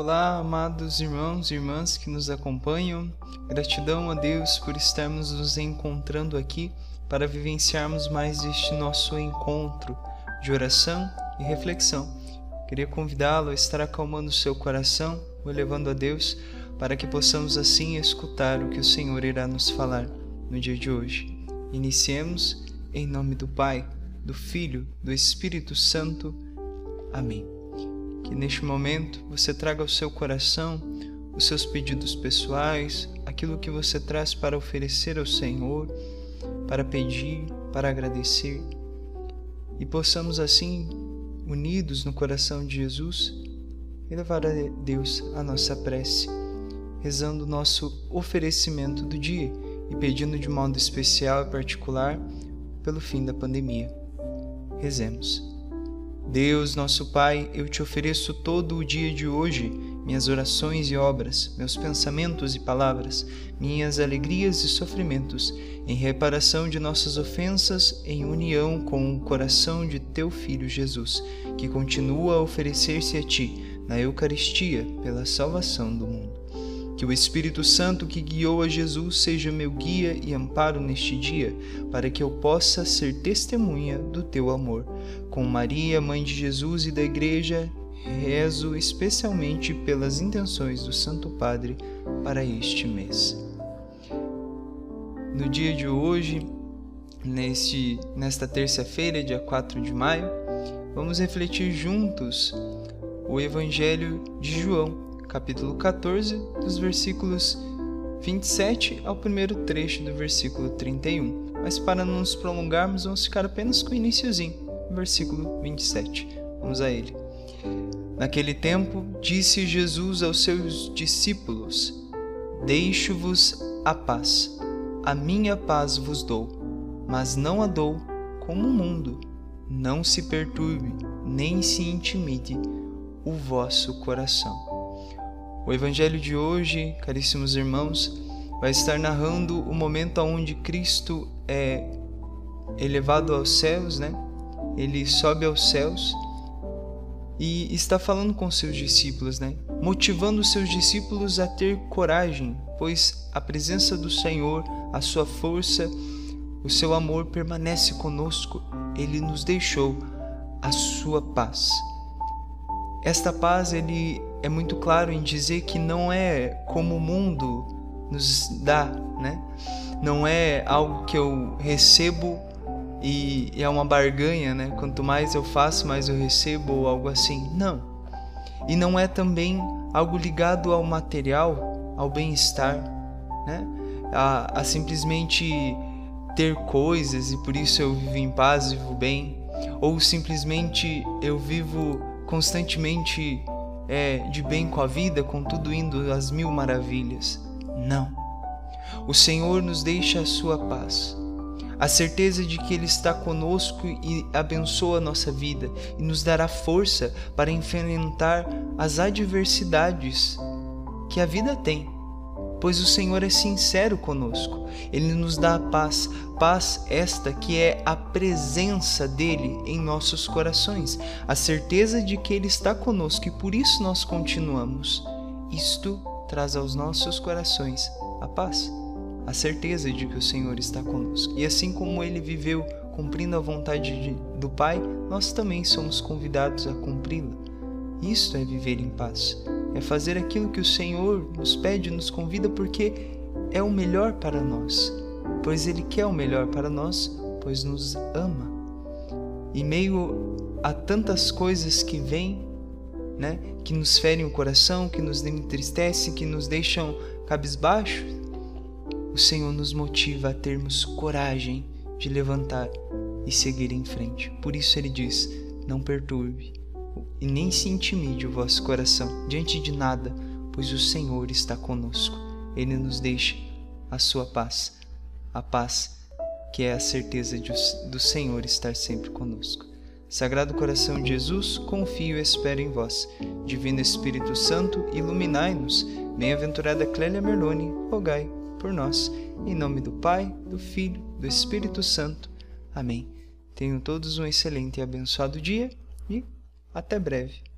Olá, amados irmãos e irmãs que nos acompanham. Gratidão a Deus por estarmos nos encontrando aqui para vivenciarmos mais este nosso encontro de oração e reflexão. Queria convidá-lo a estar acalmando seu coração, o elevando a Deus, para que possamos assim escutar o que o Senhor irá nos falar no dia de hoje. Iniciemos em nome do Pai, do Filho, do Espírito Santo. Amém. Que neste momento você traga ao seu coração os seus pedidos pessoais, aquilo que você traz para oferecer ao Senhor, para pedir, para agradecer, e possamos assim, unidos no coração de Jesus, elevar a Deus a nossa prece, rezando o nosso oferecimento do dia e pedindo de modo especial e particular pelo fim da pandemia. Rezemos. Deus, nosso Pai, eu te ofereço todo o dia de hoje, minhas orações e obras, meus pensamentos e palavras, minhas alegrias e sofrimentos, em reparação de nossas ofensas, em união com o coração de teu Filho Jesus, que continua a oferecer-se a ti na Eucaristia pela salvação do mundo. Que o Espírito Santo que guiou a Jesus seja meu guia e amparo neste dia, para que eu possa ser testemunha do teu amor. Com Maria, mãe de Jesus e da Igreja, rezo especialmente pelas intenções do Santo Padre para este mês. No dia de hoje, neste, nesta terça-feira, dia 4 de maio, vamos refletir juntos o Evangelho de João capítulo 14, dos versículos 27 ao primeiro trecho do versículo 31. Mas para não nos prolongarmos, vamos ficar apenas com o iníciozinho, versículo 27. Vamos a ele. Naquele tempo, disse Jesus aos seus discípulos: Deixo-vos a paz. A minha paz vos dou, mas não a dou como o mundo. Não se perturbe, nem se intimide o vosso coração. O evangelho de hoje, caríssimos irmãos, vai estar narrando o momento onde Cristo é elevado aos céus, né? Ele sobe aos céus e está falando com seus discípulos, né? Motivando seus discípulos a ter coragem, pois a presença do Senhor, a sua força, o seu amor permanece conosco. Ele nos deixou a sua paz. Esta paz ele é muito claro em dizer que não é como o mundo nos dá, né? Não é algo que eu recebo e é uma barganha, né? Quanto mais eu faço, mais eu recebo ou algo assim. Não. E não é também algo ligado ao material, ao bem-estar, né? A, a simplesmente ter coisas e por isso eu vivo em paz, vivo bem, ou simplesmente eu vivo constantemente é, de bem com a vida, com tudo indo às mil maravilhas. Não. O Senhor nos deixa a sua paz, a certeza de que Ele está conosco e abençoa a nossa vida e nos dará força para enfrentar as adversidades que a vida tem pois o Senhor é sincero conosco. Ele nos dá a paz, paz esta que é a presença dele em nossos corações, a certeza de que ele está conosco e por isso nós continuamos. Isto traz aos nossos corações a paz, a certeza de que o Senhor está conosco. E assim como ele viveu cumprindo a vontade de, do Pai, nós também somos convidados a cumpri-la. Isto é viver em paz é fazer aquilo que o Senhor nos pede, nos convida, porque é o melhor para nós, pois Ele quer o melhor para nós, pois nos ama. E meio a tantas coisas que vêm, né, que nos ferem o coração, que nos entristecem, que nos deixam cabisbaixos, o Senhor nos motiva a termos coragem de levantar e seguir em frente. Por isso ele diz: não perturbe, e nem se intimide o vosso coração diante de nada, pois o Senhor está conosco. Ele nos deixa a sua paz, a paz que é a certeza de, do Senhor estar sempre conosco. Sagrado coração de Jesus, confio e espero em vós. Divino Espírito Santo, iluminai-nos. Bem-aventurada Clélia Merloni, rogai por nós. Em nome do Pai, do Filho, do Espírito Santo. Amém. Tenham todos um excelente e abençoado dia e até breve.